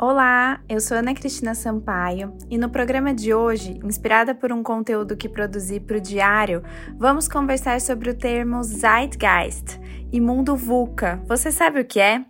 Olá, eu sou Ana Cristina Sampaio e no programa de hoje, inspirada por um conteúdo que produzi para o Diário, vamos conversar sobre o termo Zeitgeist e mundo VUCA. Você sabe o que é?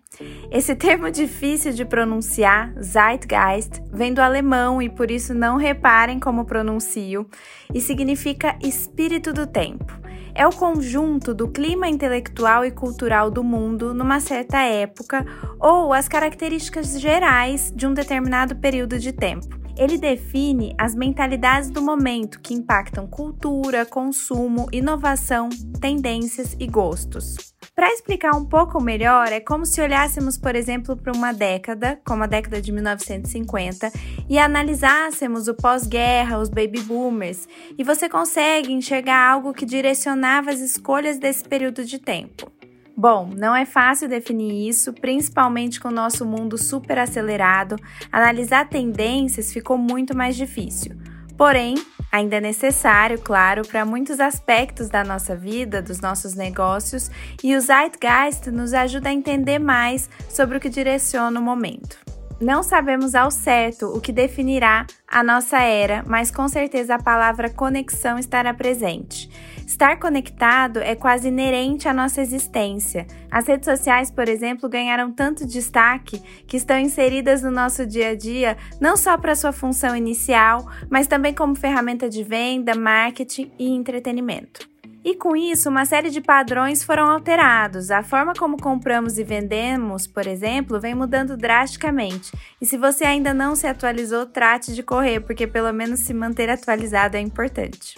Esse termo difícil de pronunciar, Zeitgeist, vem do alemão e por isso não reparem como pronuncio, e significa espírito do tempo. É o conjunto do clima intelectual e cultural do mundo numa certa época ou as características gerais de um determinado período de tempo. Ele define as mentalidades do momento que impactam cultura, consumo, inovação, tendências e gostos. Para explicar um pouco melhor, é como se olhássemos, por exemplo, para uma década, como a década de 1950, e analisássemos o pós-guerra, os baby boomers, e você consegue enxergar algo que direcionava as escolhas desse período de tempo. Bom, não é fácil definir isso, principalmente com o nosso mundo super acelerado. Analisar tendências ficou muito mais difícil. Porém, ainda é necessário, claro, para muitos aspectos da nossa vida, dos nossos negócios, e o Zeitgeist nos ajuda a entender mais sobre o que direciona o momento. Não sabemos ao certo o que definirá a nossa era, mas com certeza a palavra conexão estará presente. Estar conectado é quase inerente à nossa existência. As redes sociais, por exemplo, ganharam tanto destaque que estão inseridas no nosso dia a dia, não só para sua função inicial, mas também como ferramenta de venda, marketing e entretenimento. E com isso, uma série de padrões foram alterados. A forma como compramos e vendemos, por exemplo, vem mudando drasticamente. E se você ainda não se atualizou, trate de correr, porque pelo menos se manter atualizado é importante.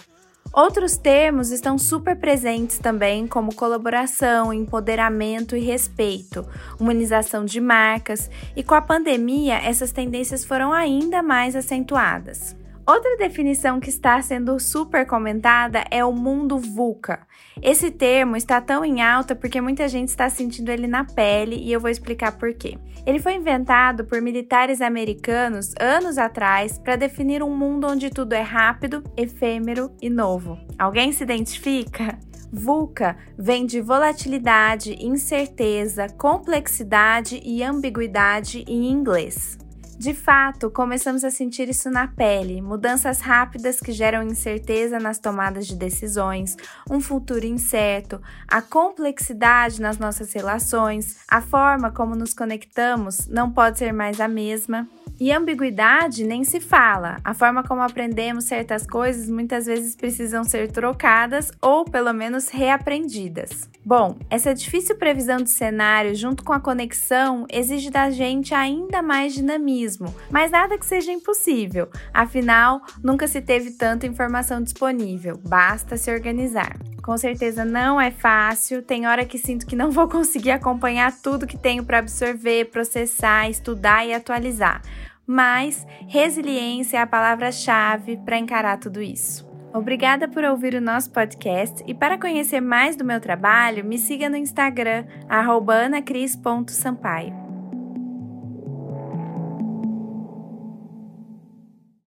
Outros termos estão super presentes também, como colaboração, empoderamento e respeito, humanização de marcas, e com a pandemia essas tendências foram ainda mais acentuadas. Outra definição que está sendo super comentada é o mundo VUCA. Esse termo está tão em alta porque muita gente está sentindo ele na pele e eu vou explicar por quê. Ele foi inventado por militares americanos anos atrás para definir um mundo onde tudo é rápido, efêmero e novo. Alguém se identifica? VUCA vem de volatilidade, incerteza, complexidade e ambiguidade em inglês. De fato, começamos a sentir isso na pele, mudanças rápidas que geram incerteza nas tomadas de decisões, um futuro incerto, a complexidade nas nossas relações, a forma como nos conectamos não pode ser mais a mesma. E ambiguidade nem se fala. A forma como aprendemos certas coisas muitas vezes precisam ser trocadas ou pelo menos reaprendidas. Bom, essa difícil previsão de cenário junto com a conexão exige da gente ainda mais dinamismo, mas nada que seja impossível. Afinal, nunca se teve tanta informação disponível, basta se organizar. Com certeza não é fácil, tem hora que sinto que não vou conseguir acompanhar tudo que tenho para absorver, processar, estudar e atualizar mas resiliência é a palavra-chave para encarar tudo isso. Obrigada por ouvir o nosso podcast e para conhecer mais do meu trabalho, me siga no Instagram, anacris.sampaio.